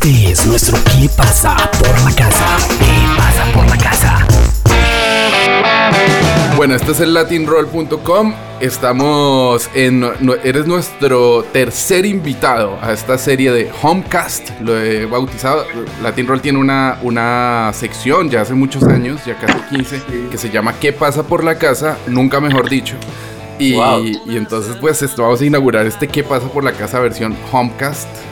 Este es nuestro ¿Qué pasa por la casa? ¿Qué pasa por la casa? Bueno, este es el latinroll.com. Estamos en. Eres nuestro tercer invitado a esta serie de Homecast. Lo he bautizado. Latinroll tiene una, una sección ya hace muchos años, ya casi 15, que se llama ¿Qué pasa por la casa? Nunca mejor dicho. Y, y entonces, pues, esto, vamos a inaugurar este ¿Qué pasa por la casa? versión Homecast.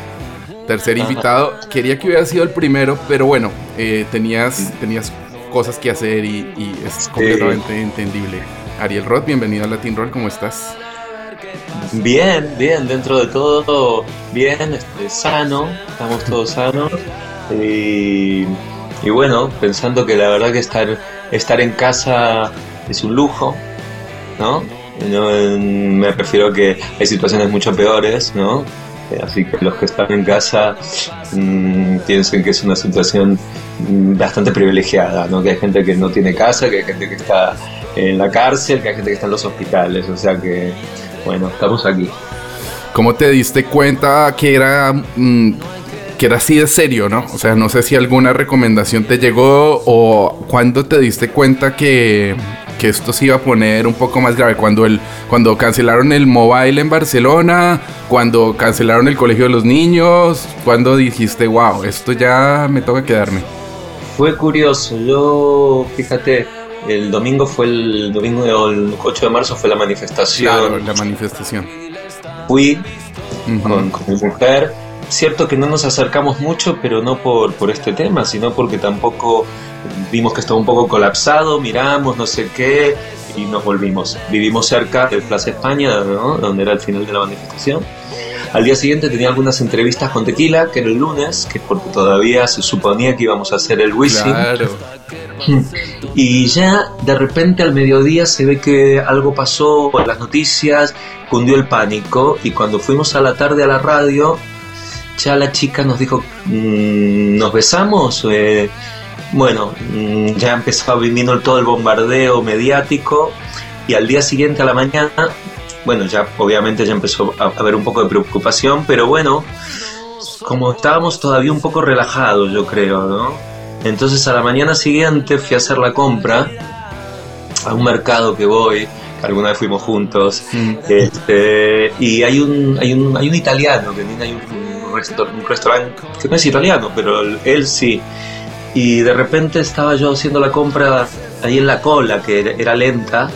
Tercer invitado. Quería que hubiera sido el primero, pero bueno, eh, tenías, tenías cosas que hacer y, es completamente entendible. Ariel Roth, bienvenido a Latin Roll, ¿cómo estás? Bien, bien, dentro de todo, bien, este, sano, estamos todos sanos. Y, bueno, pensando que la verdad que estar, estar en casa es un lujo, ¿no? me refiero a que hay situaciones mucho peores, ¿no? Así que los que están en casa mmm, piensen que es una situación mm, bastante privilegiada, ¿no? que hay gente que no tiene casa, que hay gente que está en la cárcel, que hay gente que está en los hospitales, o sea que, bueno, estamos aquí. ¿Cómo te diste cuenta que era, mm, que era así de serio, no? O sea, no sé si alguna recomendación te llegó o cuándo te diste cuenta que que esto se iba a poner un poco más grave. Cuando, el, cuando cancelaron el mobile en Barcelona, cuando cancelaron el colegio de los niños, cuando dijiste, wow, esto ya me toca quedarme. Fue curioso, yo, fíjate, el domingo fue el domingo el 8 de marzo fue la manifestación. Claro, la manifestación. Fui con, con, mi mujer. Cierto que no nos acercamos mucho, pero no por, por este tema, sino porque tampoco vimos que estaba un poco colapsado, miramos, no sé qué, y nos volvimos. Vivimos cerca de Plaza España, donde era el final de la manifestación. Al día siguiente tenía algunas entrevistas con Tequila, que era el lunes, que porque todavía se suponía que íbamos a hacer el Wisin. Claro. Y ya de repente al mediodía se ve que algo pasó en las noticias, cundió el pánico y cuando fuimos a la tarde a la radio, ya la chica nos dijo, mm, ¿nos besamos? Eh, bueno, mm, ya empezaba viniendo todo el bombardeo mediático y al día siguiente a la mañana, bueno, ya obviamente ya empezó a haber un poco de preocupación, pero bueno, como estábamos todavía un poco relajados, yo creo, ¿no? Entonces a la mañana siguiente fui a hacer la compra a un mercado que voy, que alguna vez fuimos juntos, mm. este, y hay un, hay un, hay un italiano, que hay un, un, restaurante que no es italiano, pero él sí y de repente estaba yo haciendo la compra ahí en la cola, que era lenta,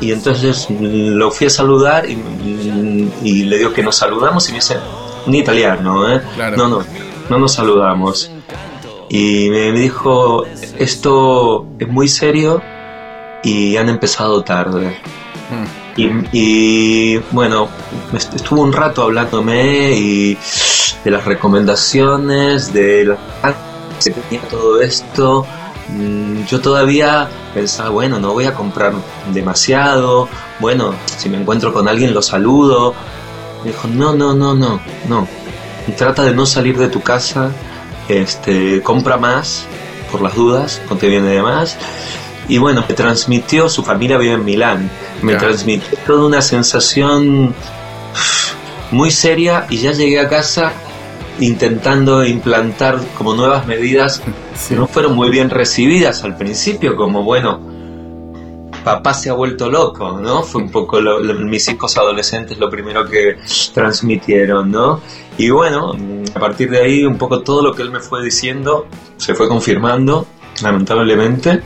y entonces lo fui a saludar y, le digo que nos saludamos y me dice, un italiano, ¿eh? No, no, no nos saludamos. Y me, dijo, esto es muy serio y han empezado tarde. Hmm. Y, y, bueno, estuvo un rato hablándome y de las recomendaciones, de las se tenía todo esto, mm, yo todavía pensaba, bueno, no voy a comprar demasiado, bueno, si me encuentro con alguien lo saludo. Me dijo, no, no, no, no, no. trata de no salir de tu casa, este, compra más, por las dudas, no te viene de más. Y bueno, me transmitió, su familia vive en Milán, me transmitió toda una sensación muy seria y ya llegué a casa intentando implantar como nuevas medidas que no fueron muy bien recibidas al principio, como bueno, papá se ha vuelto loco, ¿no? Fue un poco mis hijos adolescentes lo primero que transmitieron, ¿no? Y bueno, a partir de ahí un poco todo lo que él me fue diciendo se fue confirmando, lamentablemente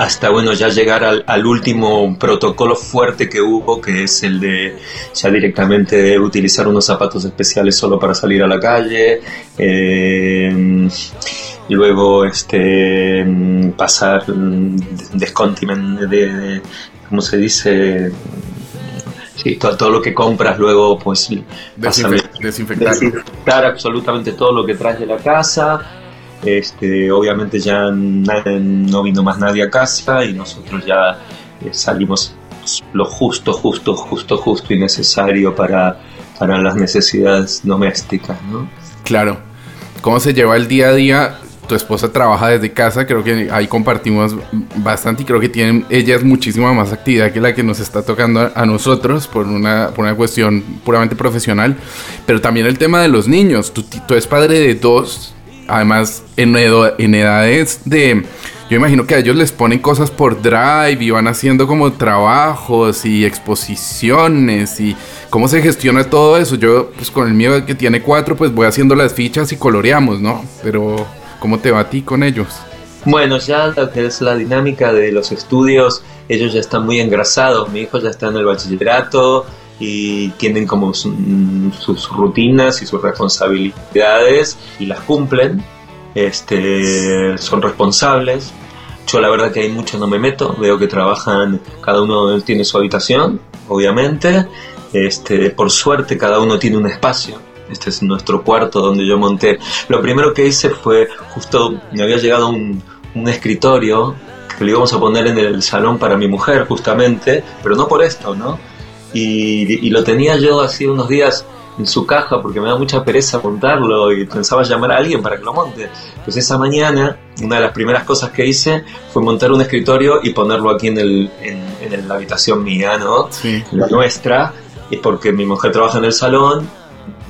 hasta bueno ya llegar al, último protocolo fuerte que hubo, que es el de ya directamente utilizar unos zapatos especiales solo para salir a la calle. Eh, y luego este pasar descontimen de, ¿cómo se dice? Sí, todo, lo que compras luego pues desinfectar. desinfectar absolutamente todo lo que traes de la casa este, obviamente ya no vino más nadie a casa y nosotros ya eh, salimos lo justo, justo, justo, justo y necesario para, para las necesidades domésticas. ¿no? Claro. ¿Cómo se lleva el día a día? tu esposa trabaja desde casa, creo que ahí compartimos bastante y creo que tienen ellas muchísima más actividad que la que nos está tocando a, nosotros por una, por una cuestión puramente profesional. Pero también el tema de los niños. Tú, tú eres padre de dos, además en, en edades de... Yo imagino que a ellos les ponen cosas por drive y van haciendo como trabajos y exposiciones y cómo se gestiona todo eso. Yo, pues con el mío que tiene cuatro, pues voy haciendo las fichas y coloreamos, ¿no? Pero ¿Cómo te va a ti con ellos? Bueno, ya lo que es la dinámica de los estudios, ellos ya están muy engrasados. Mi hijo ya está en el bachillerato y tienen como sus rutinas y sus responsabilidades y las cumplen. Este, son responsables. Yo la verdad que hay mucho no me meto. Veo que trabajan, cada uno tiene su habitación, obviamente. Este, por suerte cada uno tiene un espacio este es nuestro cuarto donde yo monté. Lo primero que hice fue, justo me había llegado un, un escritorio que lo íbamos a poner en el salón para mi mujer justamente, pero no por esto, ¿no? Y, y, lo tenía yo así unos días en su caja porque me da mucha pereza montarlo y pensaba llamar a alguien para que lo monte. Pues esa mañana, una de las primeras cosas que hice fue montar un escritorio y ponerlo aquí en, el, en, en la habitación mía, ¿no? Sí. La nuestra, y porque mi mujer trabaja en el salón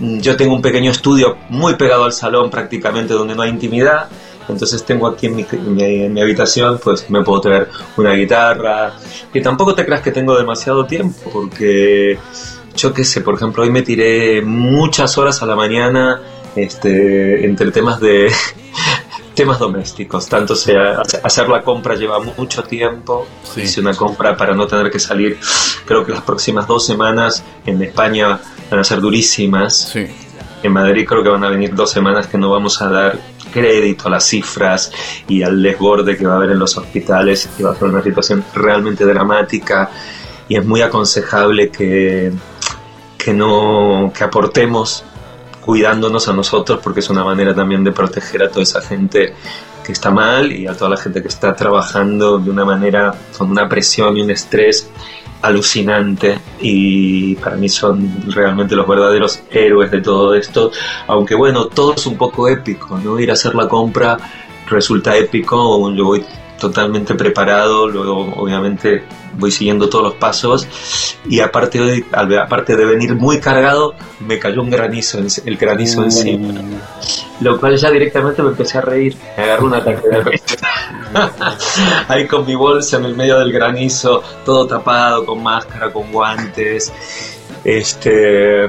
yo tengo un pequeño estudio muy pegado al salón prácticamente donde no hay intimidad. Entonces tengo aquí en mi, habitación, pues me puedo traer una guitarra. Y tampoco te creas que tengo demasiado tiempo, porque yo qué sé, por ejemplo, hoy me tiré muchas horas a la mañana este, entre temas de temas domésticos. Tanto sea, hacer la compra lleva mucho tiempo. Hice una compra para no tener que salir. Creo que las próximas dos semanas en España van a ser durísimas. En Madrid creo que van a venir dos semanas que no vamos a dar crédito a las cifras y al desborde que va a haber en los hospitales, que va a ser una situación realmente dramática y es muy aconsejable que, que no que aportemos cuidándonos a nosotros porque es una manera también de proteger a toda esa gente que está mal y a toda la gente que está trabajando de una manera con una presión y un estrés alucinante y para mí son realmente los verdaderos héroes de todo esto, aunque bueno, todo es un poco épico, ¿no? Ir a hacer la compra resulta épico, yo voy totalmente preparado, luego obviamente voy siguiendo todos los pasos y aparte de, aparte de venir muy cargado, me cayó un granizo, el granizo encima. Lo cual ya directamente me empecé a reír, me agarró un ataque de risa. Ahí con mi bolsa en el medio del granizo, todo tapado, con máscara, con guantes. Este,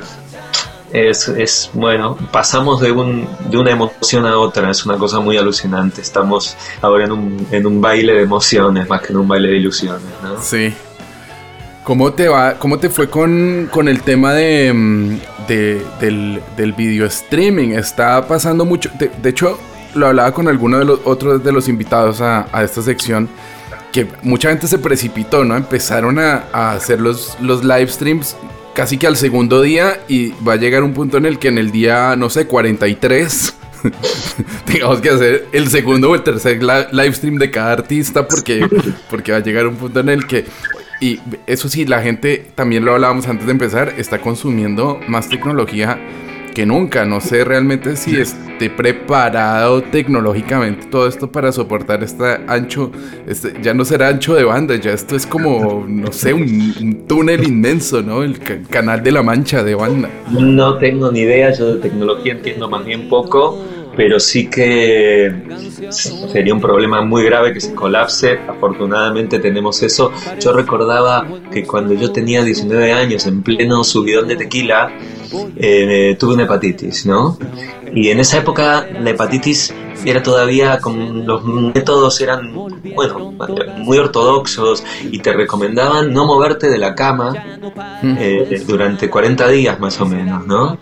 es, bueno, pasamos de, un, de una emoción a otra, es una cosa muy alucinante. Estamos ahora en un, en un baile de emociones más que en un baile de ilusiones, ¿no? Sí. ¿Cómo te va, cómo te fue con, con el tema de, mm, de, del, video streaming? Está pasando mucho. De, hecho, lo hablaba con alguno de los otros de los invitados a, esta sección. Que mucha gente se precipitó, ¿no? Empezaron a, a hacer los, los live streams casi que al segundo día y va a llegar un punto en el que en el día, no sé, 43 tengamos que hacer el segundo o el tercer live stream de cada artista porque, porque va a llegar un punto en el que... Y eso sí, la gente, también lo hablábamos antes de empezar, está consumiendo más tecnología que nunca. No sé realmente si esté preparado tecnológicamente todo esto para soportar este ancho. Este, ya no será ancho de banda, ya esto es como, no sé, un, túnel inmenso, ¿no? El canal de la mancha de banda. No tengo ni idea, yo de tecnología entiendo más bien poco pero sí que sería un problema muy grave que se colapse. Afortunadamente tenemos eso. Yo recordaba que cuando yo tenía 19 años, en pleno subidón de tequila, eh, tuve una hepatitis, ¿no? Y en esa época la hepatitis era todavía con los métodos eran bueno muy ortodoxos y te recomendaban no moverte de la cama eh, durante 40 días más o menos no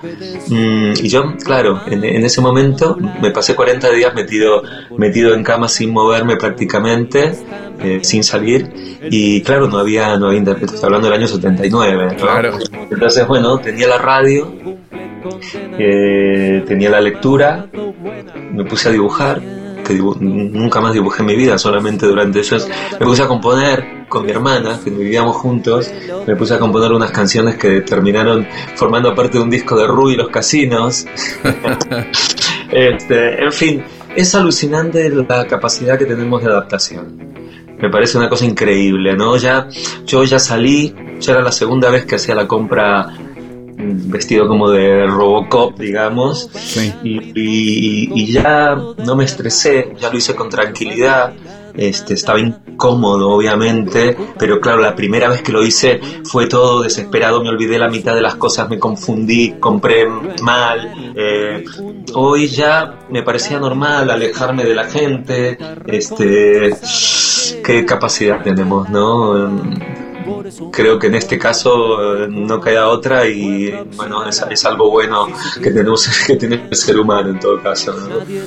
mm, y yo claro en, ese momento me pasé 40 días metido metido en cama sin moverme prácticamente eh, sin salir y claro no había no había internet estoy hablando del año 79 claro. entonces bueno tenía la radio eh, tenía la lectura, me puse a dibujar, que nunca más dibujé en mi vida, solamente durante ellos. Me puse a componer con mi hermana, que vivíamos juntos, me puse a componer unas canciones que terminaron formando parte de un disco de Rui y los casinos. este, en fin, es alucinante la capacidad que tenemos de adaptación. Me parece una cosa increíble, ¿no? Ya, yo ya salí, ya era la segunda vez que hacía la compra vestido como de Robocop, digamos, y, y, ya no me estresé, ya lo hice con tranquilidad, este, estaba incómodo obviamente, pero claro, la primera vez que lo hice fue todo desesperado, me olvidé la mitad de las cosas, me confundí, compré mal. Eh, hoy ya me parecía normal alejarme de la gente, este, qué capacidad tenemos, ¿no? Creo que en este caso eh, no queda otra y bueno, es, algo bueno que tenemos que tener el ser humano en todo caso.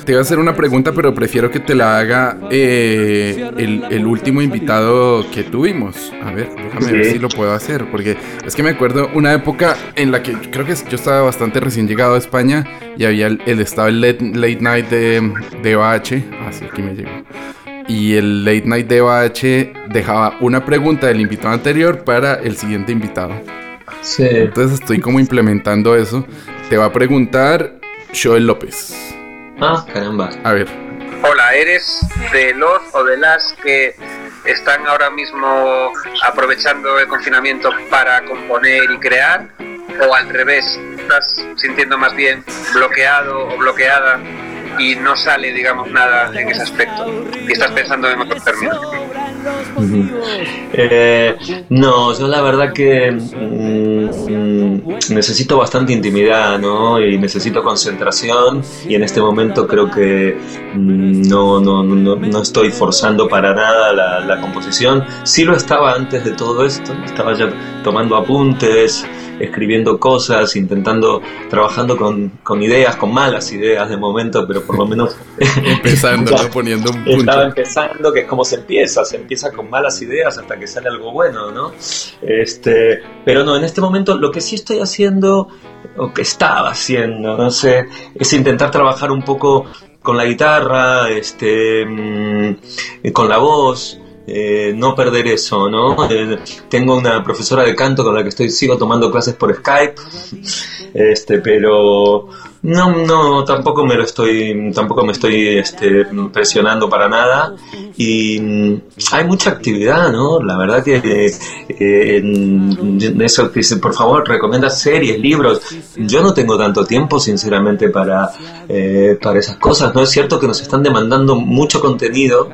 Te iba a hacer una pregunta, pero prefiero que te la haga eh, el, último invitado que tuvimos. A ver, déjame ver si lo puedo hacer, porque es que me acuerdo una época en la que creo que yo estaba bastante recién llegado a España y había el, estaba el late, night de, de Así ah, aquí me llegó y el late night de H dejaba una pregunta del invitado anterior para el siguiente invitado. Sí. Entonces estoy como implementando eso. Te va a preguntar Joel López. Ah, caramba. A ver. Hola, ¿eres de los o de las que están ahora mismo aprovechando el confinamiento para componer y crear? ¿O al revés, estás sintiendo más bien bloqueado o bloqueada y no sale, digamos, nada en ese aspecto. Y estás pensando en otros términos. Eh, no, yo la verdad que mm, necesito bastante intimidad, ¿no? Y necesito concentración y en este momento creo que mm, no, no, no, no, estoy forzando para nada la, la composición. Sí lo estaba antes de todo esto, estaba ya tomando apuntes, escribiendo cosas, intentando, trabajando con, con, ideas, con malas ideas de momento, pero por lo menos... empezando, poniendo un punto. Estaba empezando, que es como se empieza, se empieza con malas ideas hasta que sale algo bueno, ¿no? Este, pero no, en este momento lo que sí estoy haciendo, o que estaba haciendo, no sé, es intentar trabajar un poco con la guitarra, este, mm, con la voz, eh, no perder eso, ¿no? Eh, tengo una profesora de canto con la que estoy sigo tomando clases por Skype, este, pero no, no, tampoco me lo estoy, tampoco me estoy este, presionando para nada y mm, hay mucha actividad, ¿no? La verdad que eh, eso que por favor, recomienda series, libros. Yo no tengo tanto tiempo, sinceramente, para, para esas cosas. No es cierto que nos están demandando mucho contenido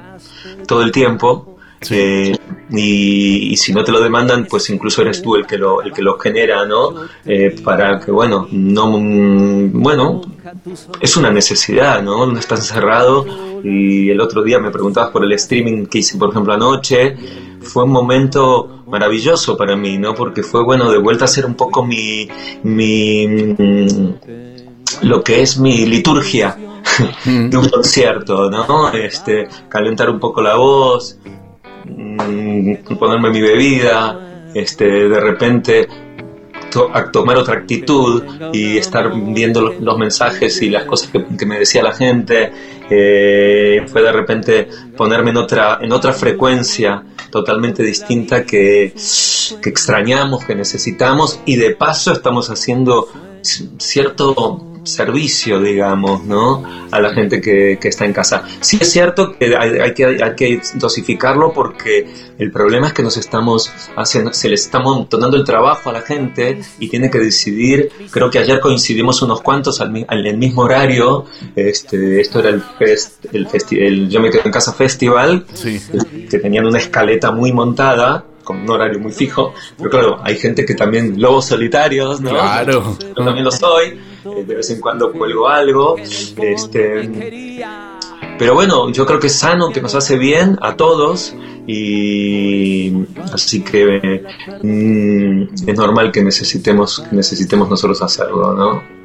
todo el tiempo eh, y, si no te lo demandan, pues incluso eres tú el que lo, el que lo genera, ¿no? Eh, para que, bueno, no, bueno, es una necesidad, ¿no? No estás encerrado y el otro día me preguntabas por el streaming que hice, por ejemplo, anoche. Fue un momento maravilloso para mí, ¿no? Porque fue, bueno, de vuelta a ser un poco mi, mi, mm, lo que es mi liturgia mm. de un concierto, ¿no? Este, calentar un poco la voz, Mm, ponerme mi bebida, este, de repente tomar otra actitud y estar viendo los, mensajes y las cosas que, me decía la gente, eh, fue de repente ponerme en otra, en otra frecuencia totalmente distinta que, que extrañamos, que necesitamos y de paso estamos haciendo cierto servicio, digamos, ¿no? A la gente que, está en casa. Sí es cierto que hay, que hay que dosificarlo porque el problema es que nos estamos haciendo, se le estamos tomando el trabajo a la gente y tiene que decidir. Creo que ayer coincidimos unos cuantos al, el mismo horario. Este, esto era el, el, el Yo me quedo en casa festival, que tenían una escaleta muy montada con un horario muy fijo, pero claro, hay gente que también, lobos solitarios, ¿no? Claro. Yo también lo soy, eh, de vez en cuando cuelgo algo, este... Pero bueno, yo creo que es sano, que nos hace bien a todos y así que mm, es normal que necesitemos, que necesitemos nosotros hacerlo, ¿no?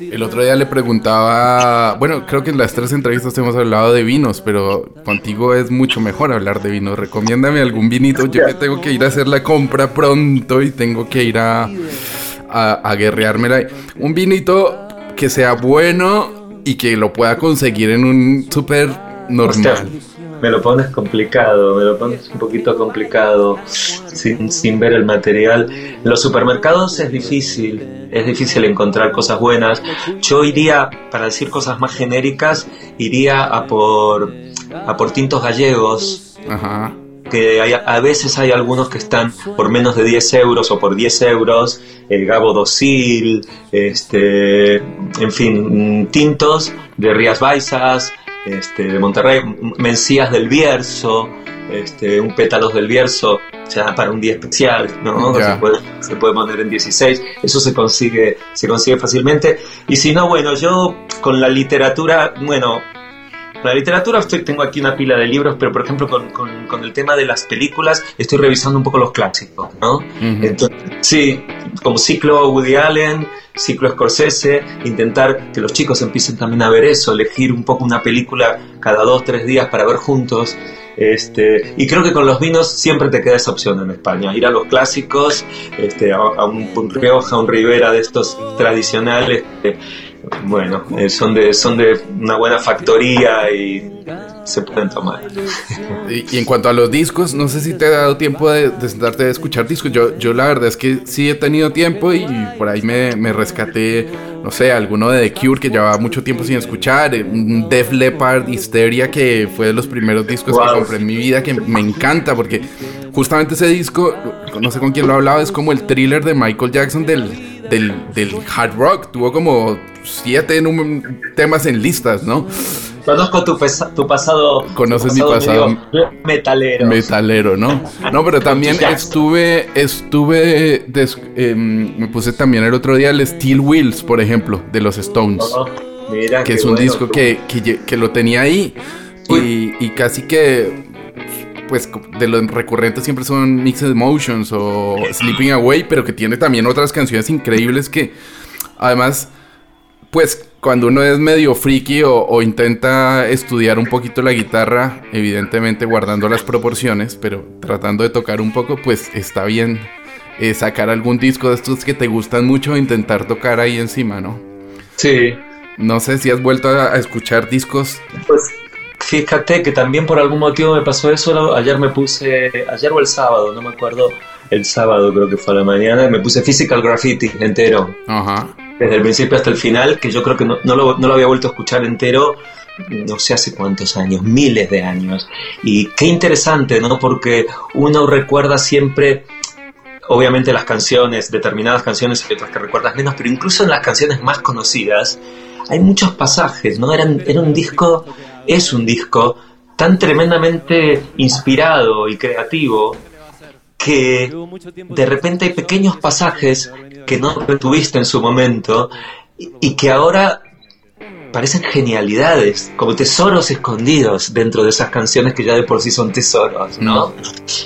El otro día le preguntaba, bueno, creo que en las tres entrevistas hemos hablado de vinos, pero contigo es mucho mejor hablar de vinos. Recomiéndame algún vinito, yo que tengo que ir a hacer la compra pronto y tengo que ir a, a. Un vinito que sea bueno y que lo pueda conseguir en un súper normal. Me lo pones complicado, me lo pones un poquito complicado sin, sin ver el material. En los supermercados es difícil, es difícil encontrar cosas buenas. Yo iría, para decir cosas más genéricas, iría a por, a por tintos gallegos. Ajá. Que hay- a veces hay algunos que están por menos de 10 euros o por 10 euros, el Gabo Dosil, este, en fin, mm, tintos de Rías Baixas, este, de Monterrey, Mencías del Bierzo, este, un pétalos del Bierzo, ya para un día especial, ¿no? Se, puede, se puede poner en 16, eso se consigue, se consigue fácilmente. Y si no, bueno, yo con la literatura, bueno, la literatura, estoy, tengo aquí una pila de libros, pero por ejemplo con, con- con el tema de las películas estoy revisando un poco los clásicos, ¿no? Entonces, sí, como ciclo Woody Allen, ciclo Scorsese, intentar que los chicos empiecen también a ver eso, elegir un poco una película cada dos, tres días para ver juntos. Este, y creo que con los vinos siempre te queda esa opción en España, ir a los clásicos, este, a, a un, Rioja, un Ribera de estos tradicionales. que, bueno, eh, son, de, son de una buena factoría y se pueden tomar. Y, y en cuanto a los discos, no sé si te ha dado tiempo de, de sentarte a escuchar discos. Yo, yo la verdad es que sí he tenido tiempo y por ahí me, me rescaté, no sé, alguno de The Cure que llevaba mucho tiempo sin escuchar, eh, un Def Leppard Hysteria que fue de los primeros discos que compré en mi vida que me encanta porque justamente ese disco, no sé con quién lo hablaba, es como el thriller de Michael Jackson del, del, del hard rock. Tuvo como siete temas en listas, ¿no? Conozco tu, pesa- tu pasado. Conoces tu mi pasado. medio metalero. Metalero, ¿no? No, pero también estuve, estuve, des- em, me puse también el otro día el Steel Wheels, por ejemplo, de los Stones, Oh, mira, que es un bueno. disco que, que, que lo tenía ahí y, y casi que, pues, de los recurrentes siempre son Mixed Emotions o Sleeping Away, pero que tiene también otras canciones increíbles que, además, pues cuando uno es medio friki o, o intenta estudiar un poquito la guitarra, evidentemente guardando las proporciones, pero tratando de tocar un poco, pues está bien eh, sacar algún disco de estos que te gustan mucho e intentar tocar ahí encima, ¿no? Sí, No sé si has vuelto a, a escuchar discos. pues fíjate que también por algún motivo me pasó eso. Ayer me puse, ayer o el sábado, no me acuerdo. El sábado creo que fue a la mañana, me puse Physical Graffiti entero. Ajá. desde el principio hasta el final, que yo creo que no, no lo, no lo había vuelto a escuchar entero, no sé hace cuántos años, miles de años. Y qué interesante, ¿no? Porque uno recuerda siempre, obviamente las canciones, determinadas canciones y otras que recuerdas menos, pero incluso en las canciones más conocidas hay muchos pasajes, ¿no? Eran, era un disco, es un disco tan tremendamente inspirado y creativo que de repente hay pequeños pasajes que no retuviste en su momento y, y que ahora parecen genialidades, como tesoros escondidos dentro de esas canciones que ya de por sí son tesoros, ¿no?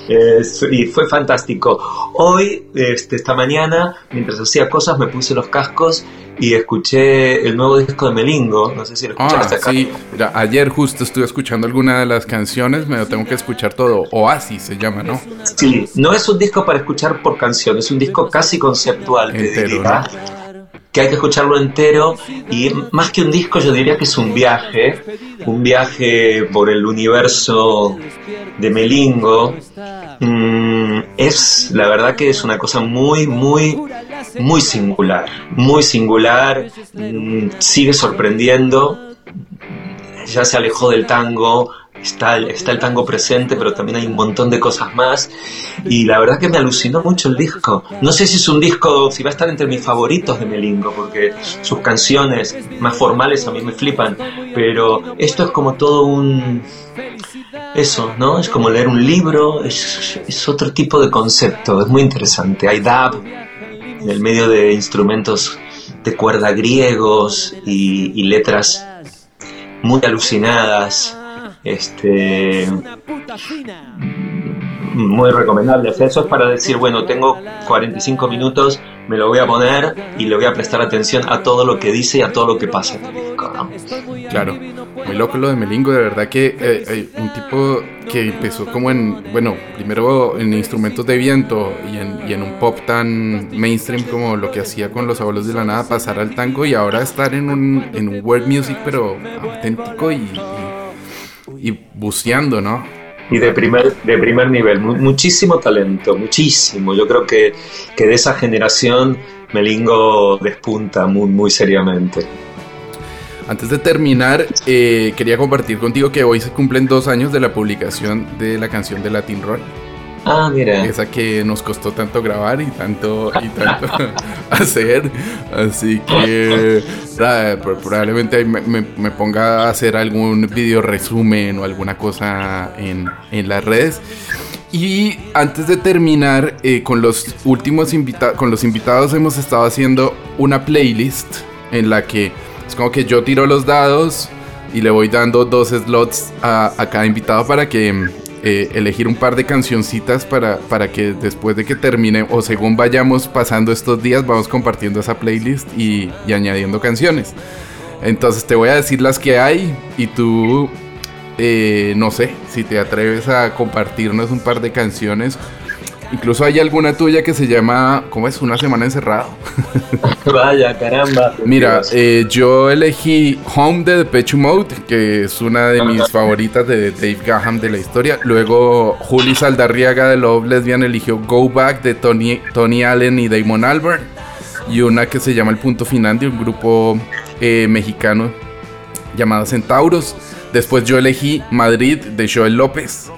Es- y fue fantástico. Hoy, este, esta mañana, mientras hacía cosas, me puse los cascos y escuché el nuevo disco de Melingo. No sé si lo Ah, escuchaste acá. sí. Mira, ayer justo estuve escuchando alguna de las canciones, me lo tengo que escuchar todo. Oasis se llama, ¿no? Sí, no es un disco para escuchar por canción, es un disco casi conceptual, te Entero, diría. Que hay que escucharlo entero y más que un disco yo diría que es un viaje, un viaje por el universo de Melingo. Mm, es, la verdad que es una cosa muy, muy, muy singular, muy singular, mm, sigue sorprendiendo, ya se alejó del tango, está el, tango presente, pero también hay un montón de cosas más. Y la verdad que me alucinó mucho el disco. No sé si es un disco, si va a estar entre mis favoritos de Melingo, porque sus canciones más formales a mí me flipan, pero esto es como todo un... Eso, ¿no? Es como leer un libro, es, otro tipo de concepto, es muy interesante. Hay dub en el medio de instrumentos de cuerda griegos y letras muy alucinadas. Este, muy recomendable. O sea, eso es para decir, bueno, tengo 45 minutos, me lo voy a poner y le voy a prestar atención a todo lo que dice y a todo lo que pasa en el disco, ¿no? Claro, muy loco lo de Melingo, de verdad que eh, eh, un tipo que empezó como en, bueno, primero en instrumentos de viento y en, y en un pop tan mainstream como lo que hacía con los abuelos de la nada, pasar al tango y ahora estar en un, en un world music pero auténtico y, y- y buceando, ¿no? Y de primer, de primer nivel, muchísimo talento, muchísimo. Yo creo que, que de esa generación Melingo despunta muy, muy seriamente. Antes de terminar, eh, quería compartir contigo que hoy se cumplen dos años de la publicación de la canción de Latin Roll. Ah, mira. Esa que nos costó tanto grabar y tanto, y tanto hacer. Así que probablemente me, ponga a hacer algún video resumen o alguna cosa en, en las redes. Y antes de terminar, eh, con los últimos invitados, con los invitados hemos estado haciendo una playlist en la que es como que yo tiro los dados y le voy dando dos slots a, cada invitado para que eh, elegir un par de cancioncitas para, para que después de que termine o según vayamos pasando estos días vamos compartiendo esa playlist y, y añadiendo canciones. Entonces te voy a decir las que hay y tú eh, no sé si te atreves a compartirnos un par de canciones. Incluso hay alguna tuya que se llama, ¿cómo es? Una semana encerrado. Vaya, caramba. Mira, eh, yo elegí Home de Depeche Mode, que es una de mis favoritas de Dave Gaham de la historia. Luego Juli Saldarriaga de Love Lesbian eligió Go Back de Tony, Tony Allen y Damon Albarn. Y una que se llama El Punto Final de un grupo eh, mexicano llamado Centauros. Después yo elegí Madrid de Joel López.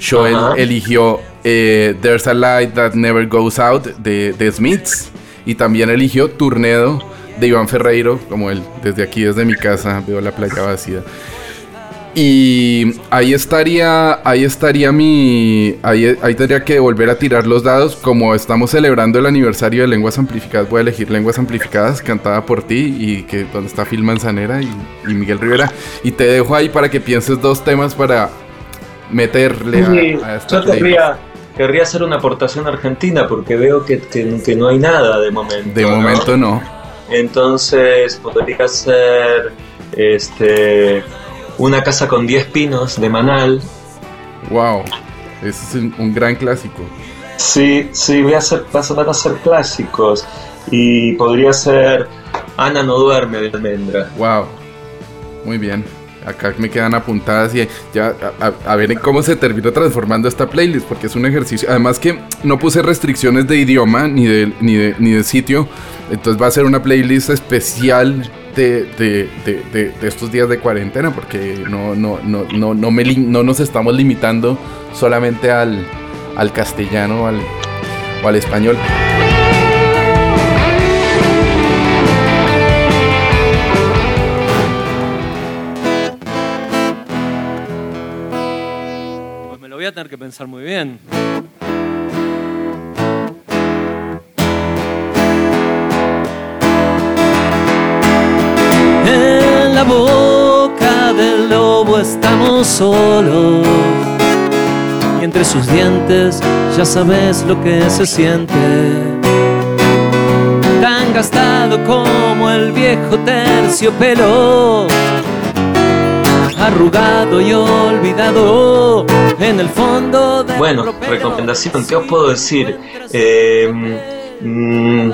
Joel eligió eh, There's a Light That Never Goes Out de, The Smiths. Y también eligió Turnedo de Iván Ferreiro, como él, desde aquí, desde mi casa, veo la playa vacía. Y ahí estaría, ahí estaría mi, ahí, tendría que volver a tirar los dados. Como estamos celebrando el aniversario de Lenguas Amplificadas, voy a elegir Lenguas Amplificadas, cantada por ti y que donde está Phil Manzanera y, Miguel Rivera. Y te dejo ahí para que pienses dos temas para meterle a, esta Yo querría, hacer una aportación argentina porque veo que, que, no hay nada de momento. De momento no. Entonces podría ser este una casa con 10 pinos de Manal. Wow, ese es un, gran clásico. Sí, sí, voy a hacer, van a ser clásicos. Y podría ser Ana no duerme de almendra. Wow, muy bien. Acá me quedan apuntadas y ya a, ver cómo se terminó transformando esta playlist, porque es un ejercicio. Además que no puse restricciones de idioma ni de, ni de, ni de sitio, entonces va a ser una playlist especial de, estos días de cuarentena, porque no, no, no, no, no, me, no nos estamos limitando solamente al, al castellano al, o al español. A tener que pensar muy bien. la boca del lobo estamos solos. Y entre sus dientes ya sabes lo que se siente. Tan gastado como el viejo terciopelo. Arrugado y olvidado en el fondo de. Bueno, recomendación, ¿qué os puedo decir? Eh, mm,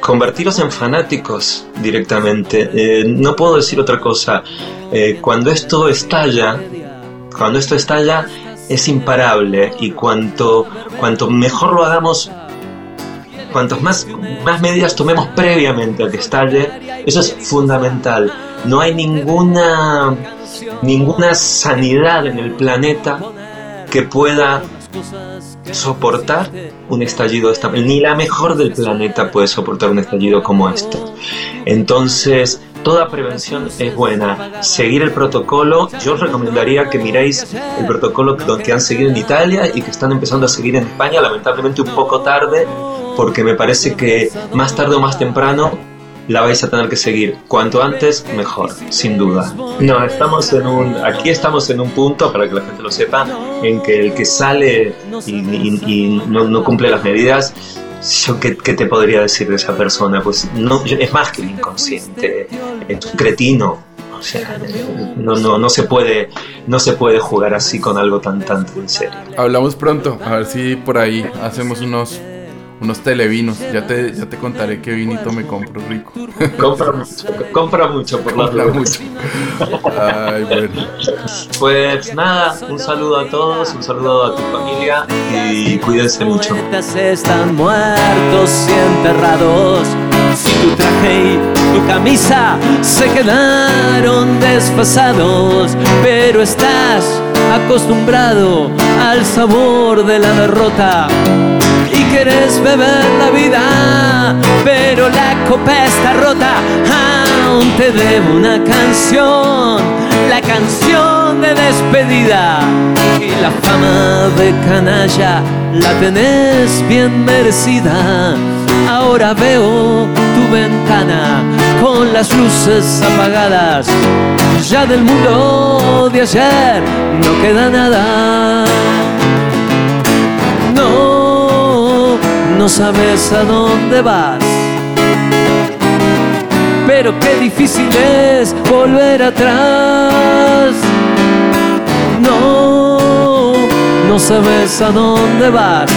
convertiros en fanáticos directamente. Eh, no puedo decir otra cosa. Eh, cuando esto estalla, cuando esto estalla, es imparable y cuanto, cuanto mejor lo hagamos, cuantos más, más medidas tomemos previamente a que estalle, eso es fundamental. No hay ninguna, ninguna sanidad en el planeta que pueda soportar un estallido esta ni la mejor del planeta puede soportar un estallido como este. Entonces, toda prevención es buena. Seguir el protocolo, yo os recomendaría que miréis el protocolo que han seguido en Italia y que están empezando a seguir en España, lamentablemente un poco tarde, porque me parece que más tarde o más temprano la vais a tener que seguir. Cuanto antes, mejor, sin duda. No, estamos en un, aquí estamos en un punto, para que la gente lo sepa, en que el que sale y, no, cumple las medidas, yo ¿qué, te podría decir de esa persona? Pues no, es más que inconsciente, es un cretino. O sea, no, no, no, se puede, no se puede jugar así con algo tan, tan, en serio. Hablamos pronto, a ver si por ahí hacemos unos unos televinos. Ya te, ya te contaré qué vinito me compro rico. Compra mucho, compra mucho por la Compra mucho. Ay, bueno. Pues nada, un saludo a todos, un saludo a tu familia y cuídense mucho. Están muertos y enterrados. Si tu traje y tu camisa se quedaron desfasados, pero estás acostumbrado al sabor de la derrota quieres beber la vida, pero la copa está rota. Aún te debo una canción, la canción de despedida y la fama de canalla la tenés bien merecida. Ahora veo tu ventana con las luces apagadas. Ya del mundo de ayer no queda nada. No sabes a dónde vas. Pero qué difícil es volver atrás. No, no sabes a dónde vas.